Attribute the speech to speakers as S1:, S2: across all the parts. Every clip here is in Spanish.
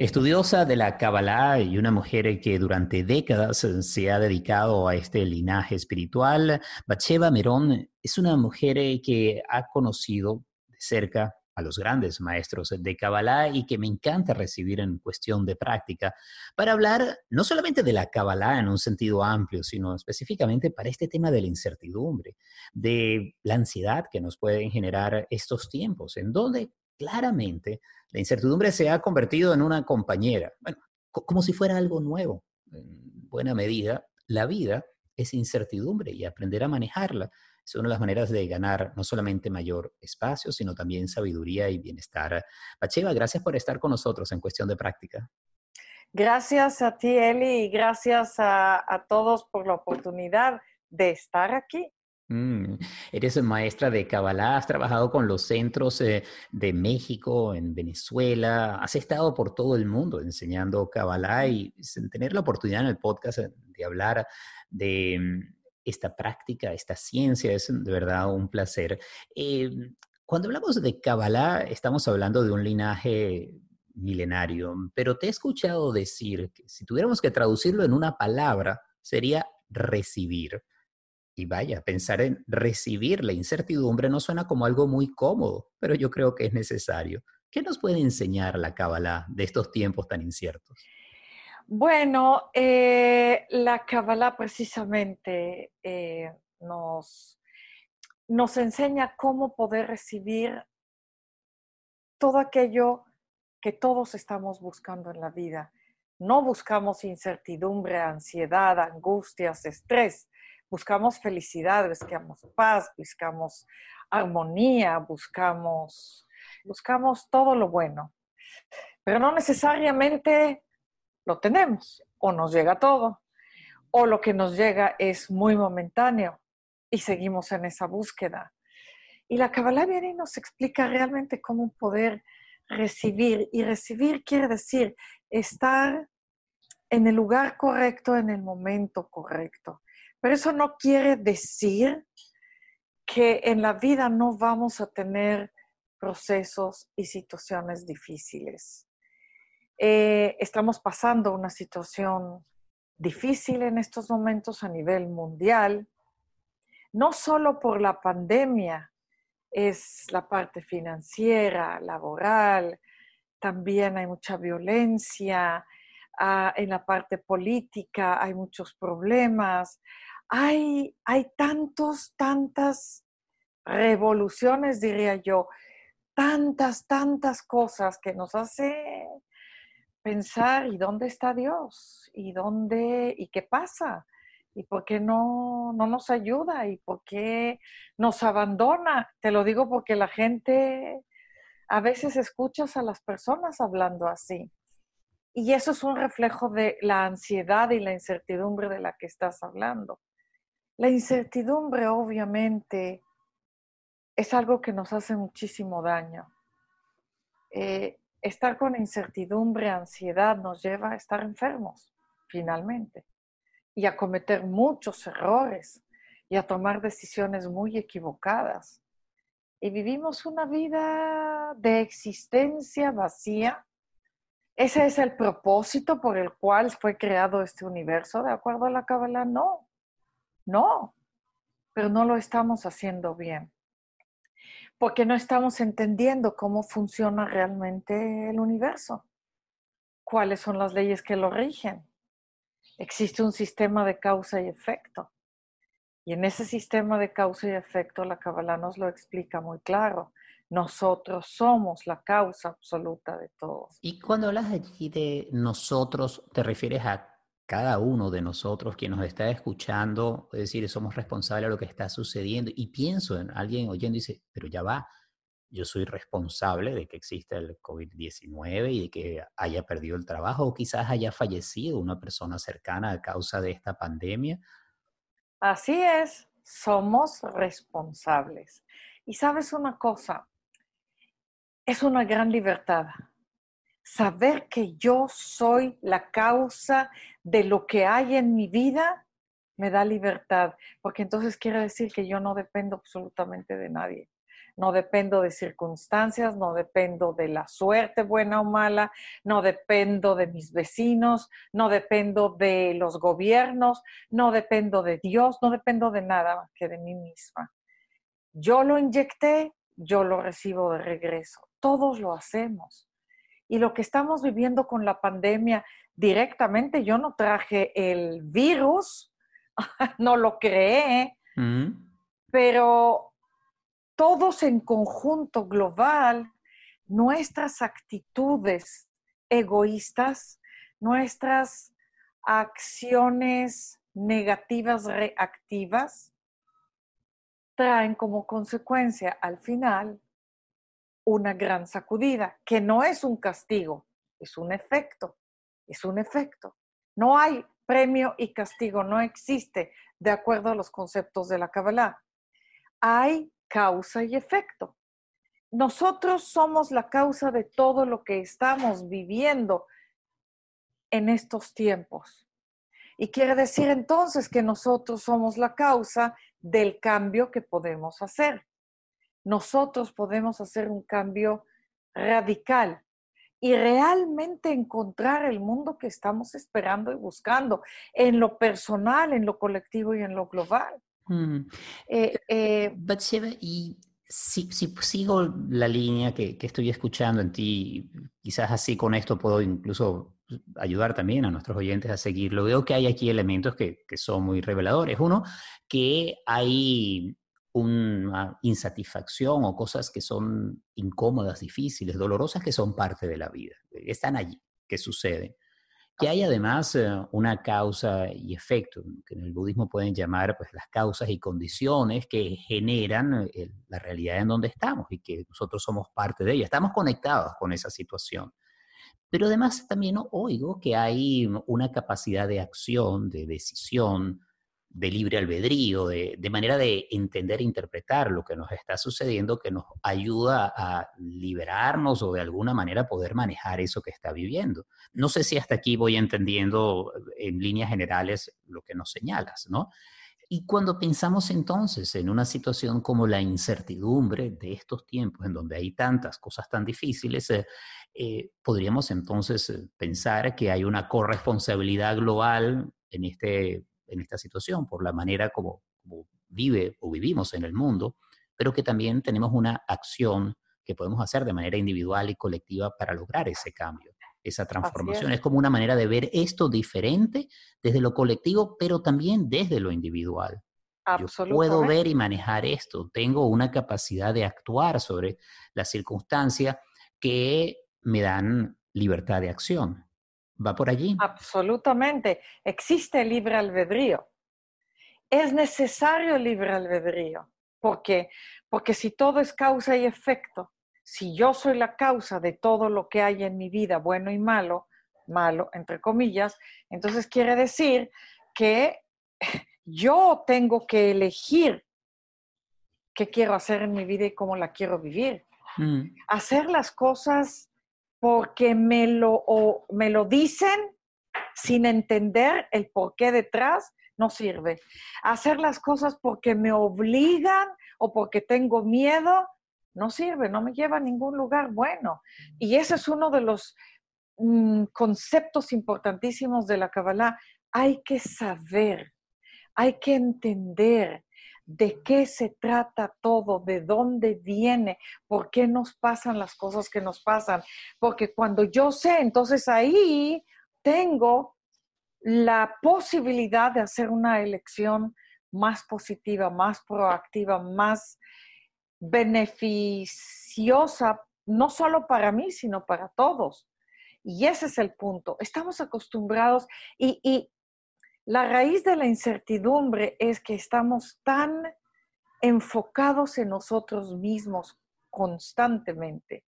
S1: Estudiosa de la Kabbalah y una mujer que durante décadas se ha dedicado a este linaje espiritual, Bacheva Merón es una mujer que ha conocido de cerca a los grandes maestros de Kabbalah y que me encanta recibir en cuestión de práctica para hablar no solamente de la Kabbalah en un sentido amplio, sino específicamente para este tema de la incertidumbre, de la ansiedad que nos pueden generar estos tiempos, en donde claramente la incertidumbre se ha convertido en una compañera, bueno, como si fuera algo nuevo. En buena medida, la vida es incertidumbre y aprender a manejarla es una de las maneras de ganar no solamente mayor espacio, sino también sabiduría y bienestar. Pacheva, gracias por estar con nosotros en cuestión de práctica.
S2: Gracias a ti, Eli, y gracias a todos por la oportunidad de estar aquí.
S1: Mm, eres maestra de Kabbalah, has trabajado con los centros eh, de México, en Venezuela, has estado por todo el mundo enseñando Kabbalah y tener la oportunidad en el podcast de hablar de mm, esta práctica, esta ciencia, es de verdad un placer. Eh, cuando hablamos de Kabbalah, estamos hablando de un linaje milenario, pero te he escuchado decir que si tuviéramos que traducirlo en una palabra, sería recibir. Y vaya, pensar en recibir la incertidumbre no suena como algo muy cómodo, pero yo creo que es necesario. ¿Qué nos puede enseñar la Kabbalah de estos tiempos tan inciertos?
S2: Bueno, eh, la Kabbalah precisamente eh, nos, nos enseña cómo poder recibir todo aquello que todos estamos buscando en la vida. No buscamos incertidumbre, ansiedad, angustias, estrés buscamos felicidad, buscamos paz, buscamos armonía, buscamos, buscamos todo lo bueno. Pero no necesariamente lo tenemos o nos llega todo o lo que nos llega es muy momentáneo y seguimos en esa búsqueda. Y la Kabbalah viene nos explica realmente cómo poder recibir. Y recibir quiere decir estar en el lugar correcto, en el momento correcto. Pero eso no quiere decir que en la vida no vamos a tener procesos y situaciones difíciles. Eh, estamos pasando una situación difícil en estos momentos a nivel mundial, no solo por la pandemia, es la parte financiera, laboral, también hay mucha violencia, ah, en la parte política hay muchos problemas, hay, tantos, tantas revoluciones, diría yo, tantas, tantas cosas que nos hace pensar, ¿y dónde está Dios? ¿Y dónde, y qué pasa? ¿Y por qué no, no nos ayuda? ¿Y por qué nos abandona? Te lo digo porque la gente, a veces escuchas a las personas hablando así. Y eso es un reflejo de la ansiedad y la incertidumbre de la que estás hablando. La incertidumbre obviamente es algo que nos hace muchísimo daño. Eh, estar con incertidumbre, ansiedad nos lleva a estar enfermos, finalmente, y a cometer muchos errores y a tomar decisiones muy equivocadas. Y vivimos una vida de existencia vacía. ¿Ese es el propósito por el cual fue creado este universo? De acuerdo a la Kabbalah, no. No, pero no lo estamos haciendo bien, porque no estamos entendiendo cómo funciona realmente el universo, cuáles son las leyes que lo rigen. Existe un sistema de causa y efecto. Y en ese sistema de causa y efecto, la Kabbalah nos lo explica muy claro. Nosotros somos la causa absoluta de todo.
S1: Y cuando hablas allí de nosotros, ¿te refieres a cada uno de nosotros quien nos está escuchando, es decir, somos responsables de lo que está sucediendo. Y pienso en alguien oyendo y dice, pero ya va, yo soy responsable de que exista el COVID-19 y de que haya perdido el trabajo o quizás haya fallecido una persona cercana a causa de esta pandemia.
S2: Así es, somos responsables. Y sabes una cosa, es una gran libertad saber que yo soy la causa de lo que hay en mi vida, me da libertad, porque entonces quiere decir que yo no dependo absolutamente de nadie. no dependo de circunstancias, no dependo de la suerte buena o mala, no dependo de mis vecinos, no dependo de los gobiernos, no dependo de Dios, no dependo de nada más que de mí misma. Yo lo inyecté, yo lo recibo de regreso. Todos lo hacemos. Y lo que estamos viviendo con la pandemia directamente, yo no traje el virus, no lo creé, mm. pero todos en conjunto global, nuestras actitudes egoístas, nuestras acciones negativas reactivas, traen como consecuencia al final una gran sacudida, que no es un castigo, es un efecto, es un efecto. No hay premio y castigo, no existe de acuerdo a los conceptos de la Kabbalah. Hay causa y efecto. Nosotros somos la causa de todo lo que estamos viviendo en estos tiempos. Y quiere decir entonces que nosotros somos la causa del cambio que podemos hacer. Nosotros podemos hacer un cambio radical y realmente encontrar el mundo que estamos esperando y buscando en lo personal, en lo colectivo y en lo global. Mm.
S1: Eh, eh, y si, sigo la línea que, estoy escuchando en ti, quizás así con esto puedo incluso ayudar también a nuestros oyentes a seguirlo. Veo que hay aquí elementos que, que son muy reveladores. Uno, que hay una insatisfacción o cosas que son incómodas, difíciles, dolorosas, que son parte de la vida. Están allí, que suceden que hay además eh, una causa y efecto, que en el budismo pueden llamar pues, las causas y condiciones que generan eh, la realidad en donde estamos y que nosotros somos parte de ella. Estamos conectados con esa situación. Pero además también oigo que hay una capacidad de acción, de decisión, de libre albedrío, de, manera de entender e interpretar lo que nos está sucediendo, que nos ayuda a liberarnos o de alguna manera poder manejar eso que está viviendo. No sé si hasta aquí voy entendiendo en líneas generales lo que nos señalas, ¿no? Y cuando pensamos entonces en una situación como la incertidumbre de estos tiempos, en donde hay tantas cosas tan difíciles, eh, eh, podríamos entonces eh, pensar que hay una corresponsabilidad global en este en esta situación, por la manera como, vive o vivimos en el mundo, pero que también tenemos una acción que podemos hacer de manera individual y colectiva para lograr ese cambio, esa transformación. Es. como una manera de ver esto diferente desde lo colectivo, pero también desde lo individual. Yo puedo ver y manejar esto, tengo una capacidad de actuar sobre las circunstancias que me dan libertad de acción. ¿Va por allí?
S2: Absolutamente. Existe libre albedrío. Es necesario libre albedrío. ¿Por qué? Porque si todo es causa y efecto, si yo soy la causa de todo lo que hay en mi vida, bueno y malo, malo entre comillas, entonces quiere decir que yo tengo que elegir qué quiero hacer en mi vida y cómo la quiero vivir. Mm. Hacer las cosas porque me lo, me lo dicen sin entender el por qué detrás, no sirve. Hacer las cosas porque me obligan o porque tengo miedo, no sirve, no me lleva a ningún lugar bueno. Y ese es uno de los mm, conceptos importantísimos de la Kabbalah. Hay que saber, hay que entender de qué se trata todo, de dónde viene, por qué nos pasan las cosas que nos pasan. Porque cuando yo sé, entonces ahí tengo la posibilidad de hacer una elección más positiva, más proactiva, más beneficiosa, no solo para mí, sino para todos. Y ese es el punto. Estamos acostumbrados y, y la raíz de la incertidumbre es que estamos tan enfocados en nosotros mismos constantemente.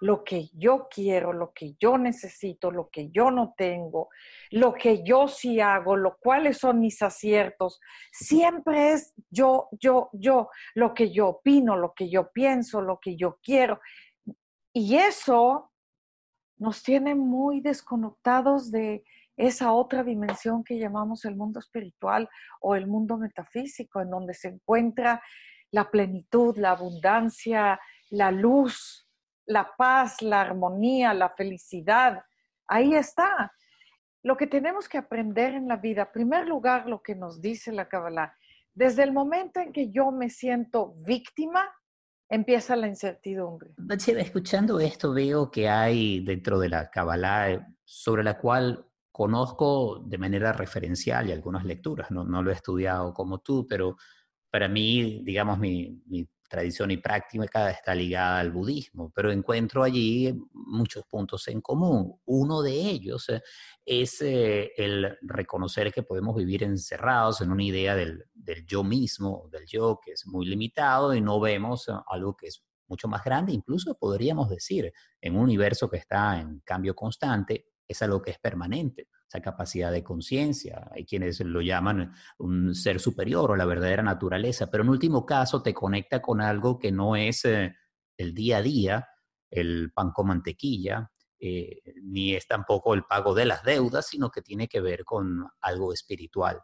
S2: Lo que yo quiero, lo que yo necesito, lo que yo no tengo, lo que yo sí hago, lo cuáles son mis aciertos, siempre es yo, yo, yo, lo que yo opino, lo que yo pienso, lo que yo quiero. Y eso nos tiene muy desconectados de esa otra dimensión que llamamos el mundo espiritual o el mundo metafísico, en donde se encuentra la plenitud, la abundancia, la luz, la paz, la armonía, la felicidad. Ahí está. Lo que tenemos que aprender en la vida, en primer lugar, lo que nos dice la Kabbalah, desde el momento en que yo me siento víctima, empieza la incertidumbre.
S1: Escuchando esto, veo que hay dentro de la Kabbalah, eh, sobre la cual conozco de manera referencial y algunas lecturas, no, no lo he estudiado como tú, pero para mí, digamos, mi, mi tradición y práctica está ligada al budismo, pero encuentro allí muchos puntos en común. Uno de ellos eh, es eh, el reconocer que podemos vivir encerrados en una idea del, del, yo mismo, del yo que es muy limitado y no vemos eh, algo que es mucho más grande, incluso podríamos decir, en un universo que está en cambio constante, es algo que es permanente esa capacidad de conciencia. Hay quienes lo llaman un ser superior o la verdadera naturaleza, pero en último caso te conecta con algo que no es eh, el día a día, el pan con mantequilla, eh, ni es tampoco el pago de las deudas, sino que tiene que ver con algo espiritual,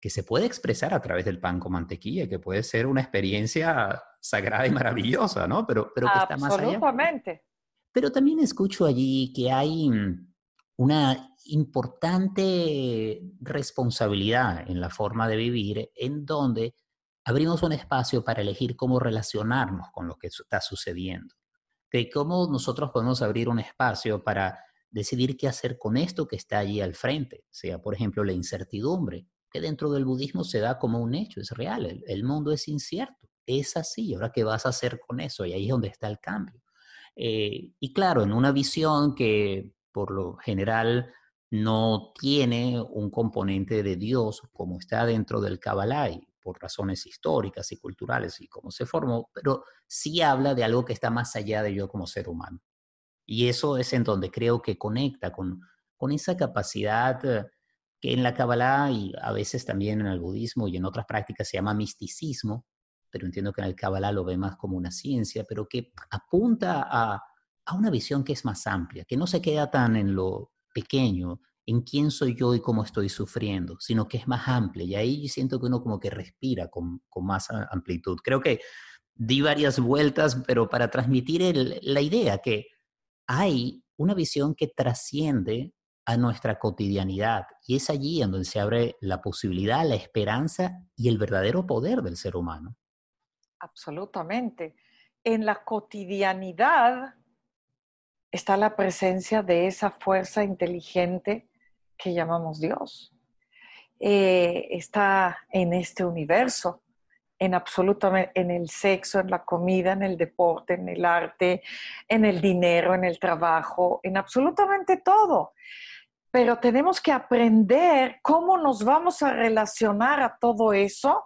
S1: que se puede expresar a través del pan con mantequilla, que puede ser una experiencia sagrada y maravillosa, ¿no? Pero, pero que está más allá.
S2: Absolutamente.
S1: Pero también escucho allí que hay mm, una importante responsabilidad en la forma de vivir en donde abrimos un espacio para elegir cómo relacionarnos con lo que está sucediendo. De cómo nosotros podemos abrir un espacio para decidir qué hacer con esto que está allí al frente, sea por ejemplo la incertidumbre, que dentro del budismo se da como un hecho, es real, el, mundo es incierto, es así, ahora qué vas a hacer con eso, y ahí es donde está el cambio. Eh, y claro, en una visión que por lo general no tiene un componente de Dios como está dentro del Kabbalah por razones históricas y culturales y cómo se formó, pero sí habla de algo que está más allá de yo como ser humano. Y eso es en donde creo que conecta con, con esa capacidad eh, que en la Kabbalah y a veces también en el budismo y en otras prácticas se llama misticismo, pero entiendo que en el Kabbalah lo ve más como una ciencia, pero que apunta a, a una visión que es más amplia, que no se queda tan en lo pequeño, en quién soy yo y cómo estoy sufriendo, sino que es más amplia. Y ahí siento que uno como que respira con, más amplitud. Creo que di varias vueltas, pero para transmitir la idea que hay una visión que trasciende a nuestra cotidianidad y es allí en donde se abre la posibilidad, la esperanza y el verdadero poder del ser humano.
S2: Absolutamente. En la cotidianidad está la presencia de esa fuerza inteligente que llamamos Dios. Eh, está en este universo, en absolutamente, en el sexo, en la comida, en el deporte, en el arte, en el dinero, en el trabajo, en absolutamente todo. Pero tenemos que aprender cómo nos vamos a relacionar a todo eso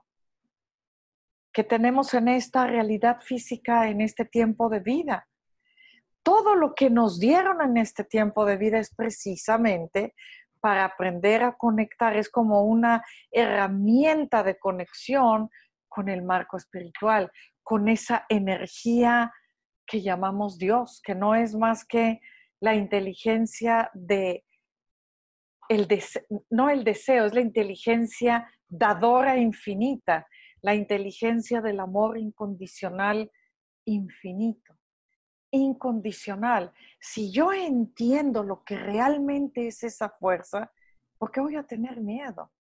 S2: que tenemos en esta realidad física, en este tiempo de vida todo lo que nos dieron en este tiempo de vida es precisamente para aprender a conectar, es como una herramienta de conexión con el marco espiritual, con esa energía que llamamos Dios, que no es más que la inteligencia de el no el deseo, es la inteligencia dadora infinita, la inteligencia del amor incondicional infinito incondicional. Si yo entiendo lo que realmente es esa fuerza, ¿por qué voy a tener miedo?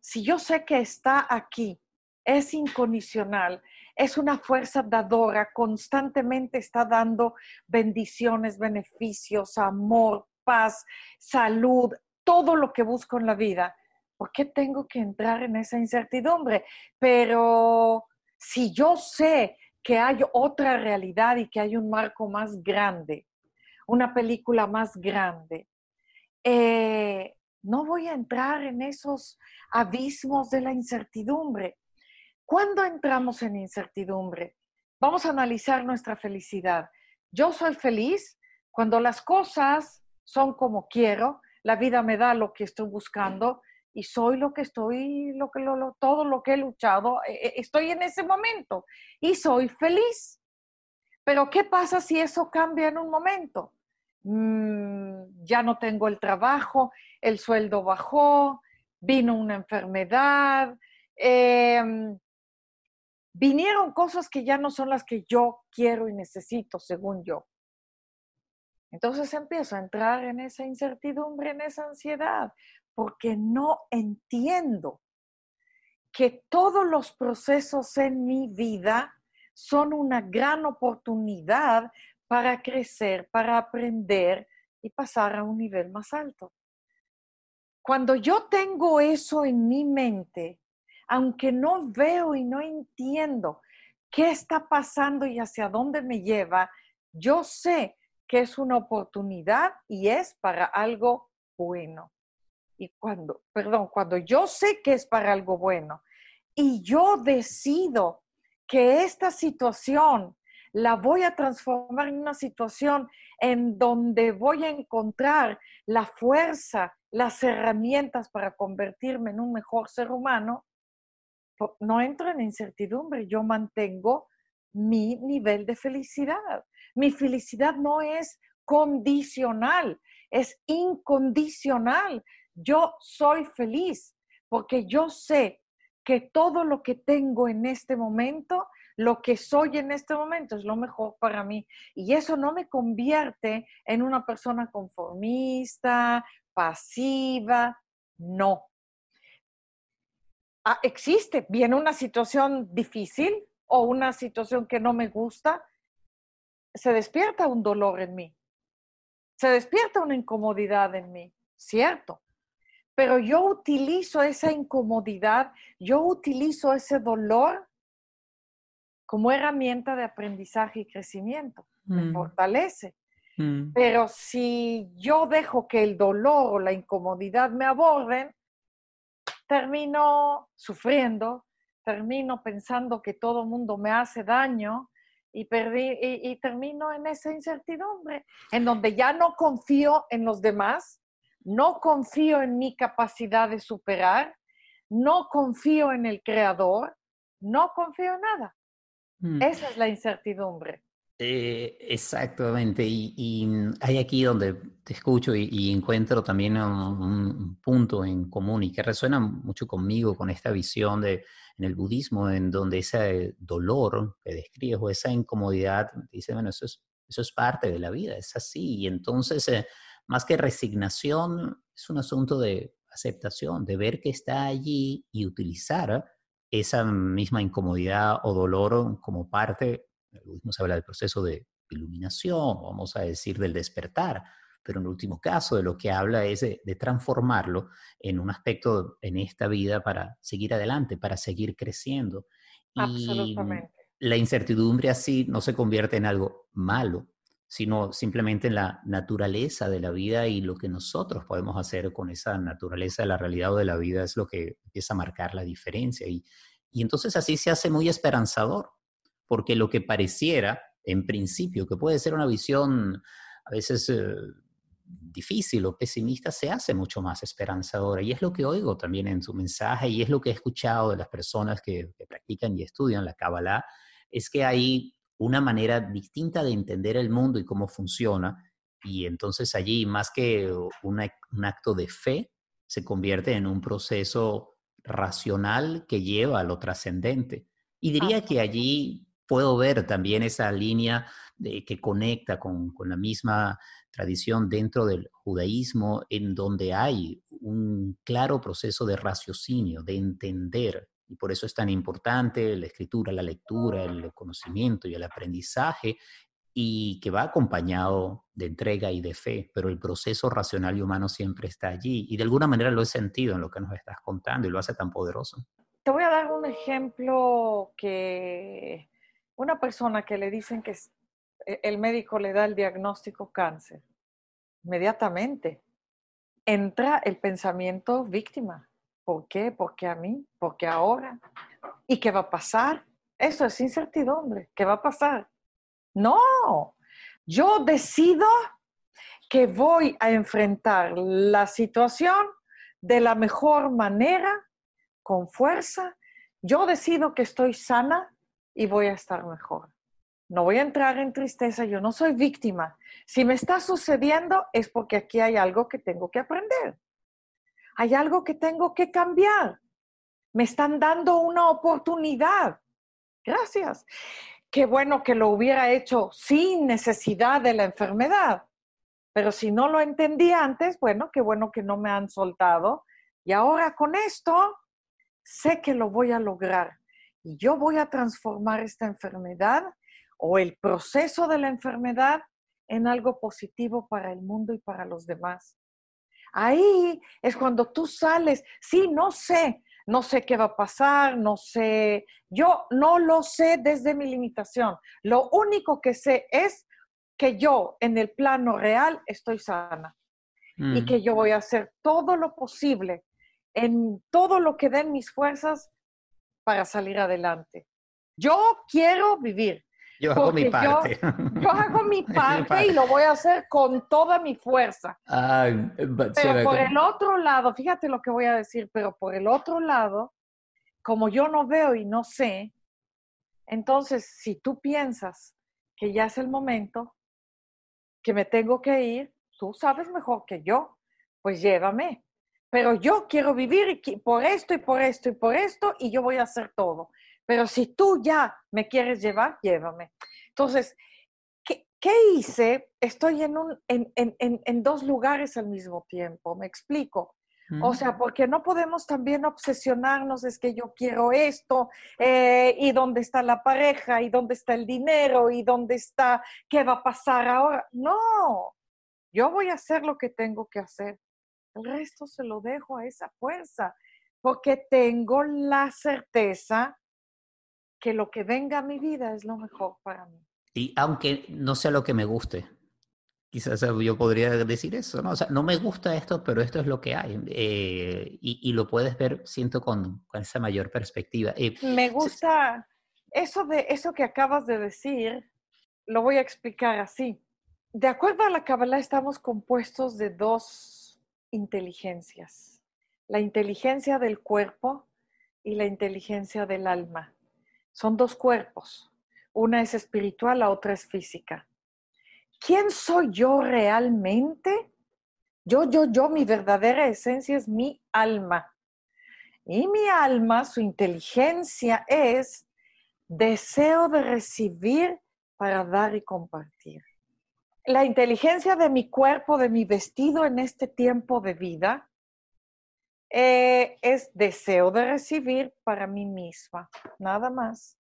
S2: Si yo sé que está aquí, es incondicional, es una fuerza dadora, constantemente está dando bendiciones, beneficios, amor, paz, salud, todo lo que busco en la vida. ¿Por qué tengo que entrar en esa incertidumbre? Pero si yo sé que hay otra realidad y que hay un marco más grande, una película más grande. Eh, no voy a entrar en esos abismos de la incertidumbre. ¿Cuándo entramos en incertidumbre? Vamos a analizar nuestra felicidad. Yo soy feliz cuando las cosas son como quiero, la vida me da lo que estoy buscando y soy lo que estoy, lo que, lo, todo lo que he luchado, eh, estoy en ese momento y soy feliz. Pero ¿qué pasa si eso cambia en un momento? Mm, ya no tengo el trabajo, el sueldo bajó, vino una enfermedad, em, vinieron cosas que ya no son las que yo quiero y necesito, según yo. Entonces empiezo a entrar en esa incertidumbre, en esa ansiedad, porque no entiendo que todos los procesos en mi vida son una gran oportunidad para crecer, para aprender y pasar a un nivel más alto. Cuando yo tengo eso en mi mente, aunque no veo y no entiendo qué está pasando y hacia dónde me lleva, yo sé que es una oportunidad y es para algo bueno. Y cuando, perdón, cuando yo sé que es para algo bueno y yo decido que esta situación la voy a transformar en una situación en donde voy a encontrar la fuerza, las herramientas para convertirme en un mejor ser humano, no entro en incertidumbre, yo mantengo mi nivel de felicidad. Mi felicidad no es condicional, es incondicional. Yo soy feliz porque yo sé que todo lo que tengo en este momento, lo que soy en este momento es lo mejor para mí. Y eso no me convierte en una persona conformista, pasiva, no. Ah, existe, viene una situación difícil o una situación que no me gusta, se despierta un dolor en mí, se despierta una incomodidad en mí, cierto. Pero yo utilizo esa incomodidad, yo utilizo ese dolor como herramienta de aprendizaje y crecimiento. Me mm. fortalece. Mm. Pero si yo dejo que el dolor o la incomodidad me aborden, termino sufriendo, termino pensando que todo mundo me hace daño y, perdí, y, termino en esa incertidumbre, en donde ya no confío en los demás, no confío en mi capacidad de superar, no confío en el creador, no confío en nada. Mm. Esa es la incertidumbre.
S1: Eh, exactamente, y, hay aquí donde te escucho y, encuentro también un, punto en común y que resuena mucho conmigo con esta visión de en el budismo, en donde ese dolor que describes o esa incomodidad, dice, bueno, eso es, eso es parte de la vida, es así, y entonces, eh, más que resignación, es un asunto de aceptación, de ver que está allí y utilizar esa misma incomodidad o dolor como parte el budismo se habla del proceso de iluminación, vamos a decir del despertar, pero en el último caso de lo que habla es de, transformarlo en un aspecto en esta vida para seguir adelante, para seguir creciendo.
S2: Absolutamente.
S1: Y la incertidumbre así no se convierte en algo malo, sino simplemente en la naturaleza de la vida y lo que nosotros podemos hacer con esa naturaleza de la realidad o de la vida es lo que empieza a marcar la diferencia. Y, y entonces así se hace muy esperanzador, porque lo que pareciera, en principio, que puede ser una visión a veces eh, difícil o pesimista, se hace mucho más esperanzadora. Y es lo que oigo también en su mensaje y es lo que he escuchado de las personas que, practican y estudian la Kabbalah, es que hay una manera distinta de entender el mundo y cómo funciona. Y entonces allí, más que un acto de fe, se convierte en un proceso racional que lleva a lo trascendente. Y diría que allí puedo ver también esa línea de, que conecta con, con, la misma tradición dentro del judaísmo, en donde hay un claro proceso de raciocinio, de entender. Y por eso es tan importante la escritura, la lectura, el conocimiento y el aprendizaje, y que va acompañado de entrega y de fe, pero el proceso racional y humano siempre está allí. Y de alguna manera lo he sentido en lo que nos estás contando y lo hace tan poderoso.
S2: Te voy a dar un ejemplo que una persona que le dicen que e, el médico le da el diagnóstico cáncer, inmediatamente entra el pensamiento víctima. ¿Por qué? ¿Por qué a mí? ¿Por qué ahora? ¿Y qué va a pasar? Eso es incertidumbre. ¿Qué va a pasar? No, yo decido que voy a enfrentar la situación de la mejor manera, con fuerza. Yo decido que estoy sana, y voy a estar mejor. No voy a entrar en tristeza, yo no soy víctima. Si me está sucediendo es porque aquí hay algo que tengo que aprender. Hay algo que tengo que cambiar. Me están dando una oportunidad. Gracias. Qué bueno que lo hubiera hecho sin necesidad de la enfermedad. Pero si no lo entendí antes, bueno, qué bueno que no me han soltado. Y ahora con esto, sé que lo voy a lograr. Y yo voy a transformar esta enfermedad o el proceso de la enfermedad en algo positivo para el mundo y para los demás. Ahí es cuando tú sales, sí, no sé, no sé qué va a pasar, no sé, yo no lo sé desde mi limitación. Lo único que sé es que yo en el plano real estoy sana y mm. que yo voy a hacer todo lo posible en todo lo que den mis fuerzas para salir adelante. Yo quiero vivir.
S1: Yo hago mi parte.
S2: Yo, hago mi parte y lo voy a hacer con toda mi fuerza. pero por el otro lado, fíjate lo que voy a decir, pero por el otro lado, como yo no veo y no sé, entonces si tú piensas que ya es el momento, que me tengo que ir, tú sabes mejor que yo, pues llévame. Pero yo quiero vivir por esto y por esto y por esto y yo voy a hacer todo. Pero si tú ya me quieres llevar, llévame. Entonces, ¿qué, hice? Estoy en, un, en, en, en, dos lugares al mismo tiempo, me explico. O sea, porque no podemos también obsesionarnos, es que yo quiero esto, eh, y dónde está la pareja, y dónde está el dinero, y dónde está, qué va a pasar ahora. No, yo voy a hacer lo que tengo que hacer. El resto se lo dejo a esa fuerza, porque tengo la certeza que lo que venga a mi vida es lo mejor para mí.
S1: Y aunque no sea lo que me guste, quizás yo podría decir eso, ¿no? O sea, no me gusta esto, pero esto es lo que hay. Eh, y, lo puedes ver, siento, con, con esa mayor perspectiva.
S2: Eh, me gusta eso de eso que acabas de decir, lo voy a explicar así. De acuerdo a la Kabbalah, estamos compuestos de dos inteligencias. La inteligencia del cuerpo y la inteligencia del alma. Son dos cuerpos. Una es espiritual, la otra es física. ¿Quién soy yo realmente? Yo, yo, yo, mi verdadera esencia es mi alma. Y mi alma, su inteligencia es deseo de recibir para dar y compartir. La inteligencia de mi cuerpo, de mi vestido en este tiempo de vida, eh, es deseo de recibir para mí misma, nada más.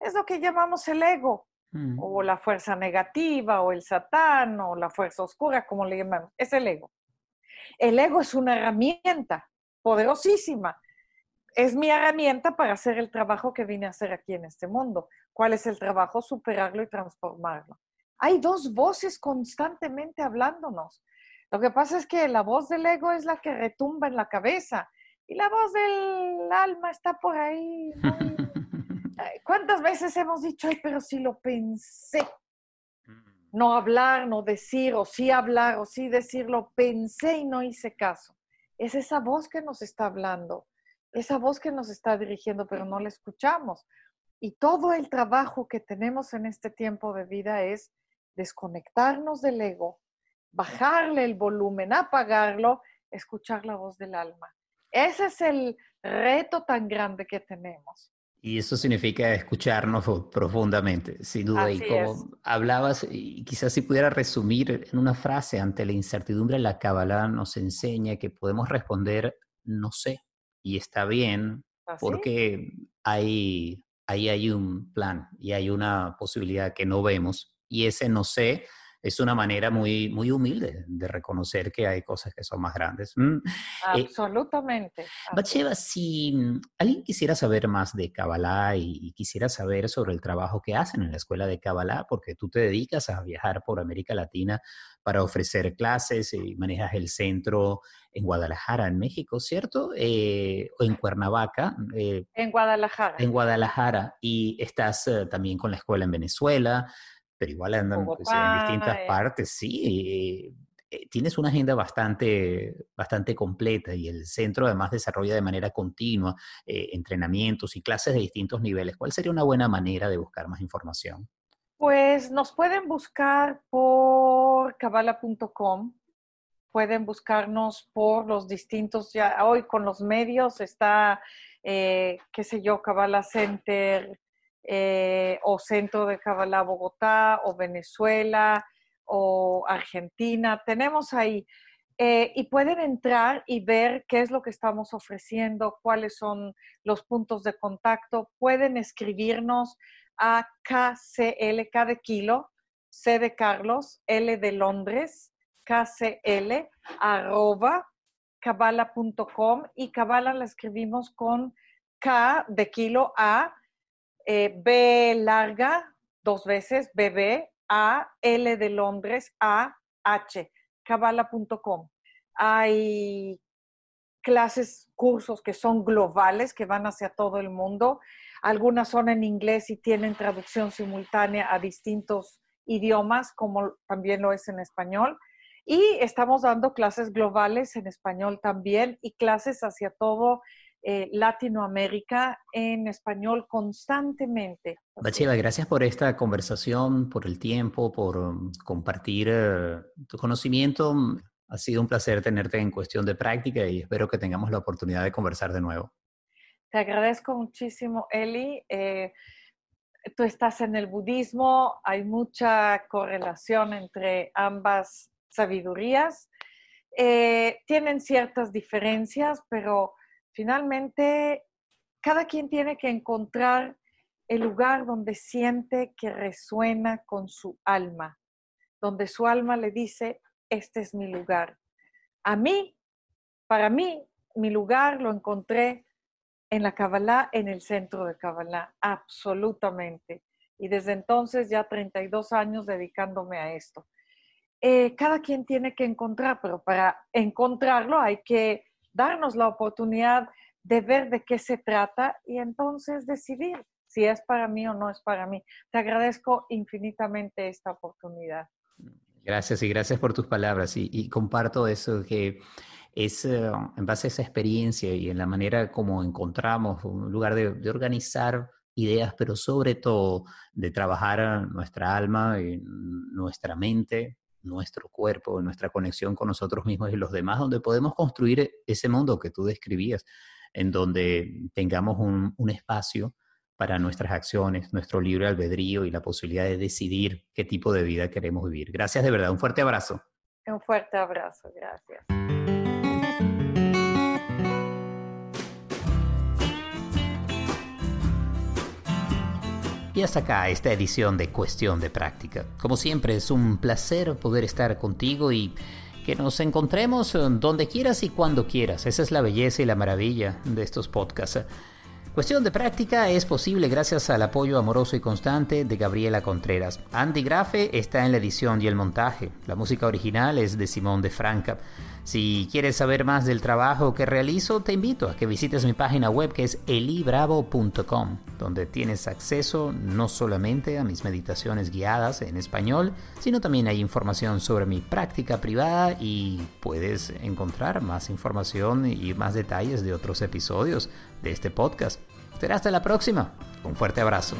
S2: Es lo que llamamos el ego, mm. o la fuerza negativa, o el satán, o la fuerza oscura, como le llamamos. Es el ego. El ego es una herramienta poderosísima. Es mi herramienta para hacer el trabajo que vine a hacer aquí en este mundo. ¿Cuál es el trabajo? Superarlo y transformarlo. Hay dos voces constantemente hablándonos. Lo que pasa es que la voz del ego es la que retumba en la cabeza y la voz del alma está por ahí. ¿Cuántas veces hemos dicho, ay, pero si lo pensé? Mm. No hablar, no decir, o sí hablar, o sí decirlo, pensé y no hice caso. Es esa voz que nos está hablando, esa voz que nos está dirigiendo, pero no la escuchamos. Y todo el trabajo que tenemos en este tiempo de vida es desconectarnos del ego, bajarle el volumen, apagarlo, escuchar la voz del alma. Ese es el reto tan grande que tenemos.
S1: Y eso significa escucharnos profundamente, sin duda. y como hablabas, y quizás si pudiera resumir en una frase, ante la incertidumbre, la Kabbalah nos enseña que podemos responder no sé, y está bien, porque hay, ahí hay un plan y hay una posibilidad que no vemos, y ese no sé es una manera muy, muy humilde de reconocer que hay cosas que son más grandes. Mm,
S2: eh, absolutamente.
S1: Batsheva, si mm, alguien quisiera saber más de Kabbalah y, quisiera saber sobre el trabajo que hacen en la escuela de Kabbalah, porque tú te dedicas a viajar por América Latina para ofrecer clases y manejas el centro en Guadalajara, en México, ¿cierto? Eh, o en Cuernavaca.
S2: Eh, en Guadalajara.
S1: En Guadalajara. Y estás también con la escuela en Venezuela pero igual andan pues, en distintas partes, sí. Eh, tienes una agenda bastante, bastante completa y el centro además desarrolla de manera continua eh, entrenamientos y clases de distintos niveles. ¿Cuál sería una buena manera de buscar más información?
S2: Pues nos pueden buscar por cabala.com, pueden buscarnos por los distintos, ya hoy con los medios está, eh, qué sé yo, Cabala Center, eh, o Centro de Kabbalah Bogotá, o Venezuela, o Argentina. Tenemos ahí. Eh, y pueden entrar y ver qué es lo que estamos ofreciendo, cuáles son los puntos de contacto. Pueden escribirnos a KCL, K de kilo, C de Carlos, L de Londres, KCL, arroba, cabala.com y cabala la escribimos con K de kilo A, eh, B larga, dos veces, BB, A, L de Londres, A, H, cabala.com. Hay clases, cursos que son globales, que van hacia todo el mundo. Algunas son en inglés y tienen traducción simultánea a distintos idiomas, como también lo es en español. Y estamos dando clases globales en español también y clases hacia todo eh, Latinoamérica en español constantemente.
S1: Bacheva, gracias por esta conversación, por el tiempo, por um, compartir eh, tu conocimiento. Ha sido un placer tenerte en cuestión de práctica y espero que tengamos la oportunidad de conversar de nuevo.
S2: Te agradezco muchísimo, Eli. Eh, tú estás en el budismo, hay mucha correlación entre ambas sabidurías. tienen ciertas diferencias, pero Finalmente, cada quien tiene que encontrar el lugar donde siente que resuena con su alma, donde su alma le dice, este es mi lugar. A mí, para mí, mi lugar lo encontré en la Kabbalah, en el centro de Kabbalah, absolutamente. Y desde entonces ya 32 años dedicándome a esto. Eh, cada quien tiene que encontrar, pero para encontrarlo hay que darnos la oportunidad de ver de qué se trata y entonces decidir si es para mí o no es para mí. Te agradezco infinitamente esta oportunidad.
S1: Gracias y gracias por tus palabras y, comparto eso que es eh, en base a esa experiencia y en la manera como encontramos un lugar de, de organizar ideas, pero sobre todo de trabajar nuestra alma y nuestra mente nuestro cuerpo, nuestra conexión con nosotros mismos y los demás, donde podemos construir ese mundo que tú describías, en donde tengamos un, un espacio para nuestras acciones, nuestro libre albedrío y la posibilidad de decidir qué tipo de vida queremos vivir. Gracias de verdad, un fuerte abrazo.
S2: Un fuerte abrazo, gracias.
S1: Hasta acá esta edición de Cuestión de Práctica. Como siempre es un placer poder estar contigo y que nos encontremos donde quieras y cuando quieras. Esa es la belleza y la maravilla de estos podcasts. Cuestión de práctica es posible gracias al apoyo amoroso y constante de Gabriela Contreras. Andy Grafe está en la edición y el montaje. La música original es de Simón de Franca. Si quieres saber más del trabajo que realizo, te invito a que visites mi página web que es elibravo.com, donde tienes acceso no solamente a mis meditaciones guiadas en español, sino también hay información sobre mi práctica privada y puedes encontrar más información y más detalles de otros episodios de este podcast. Será hasta la próxima. Un fuerte abrazo.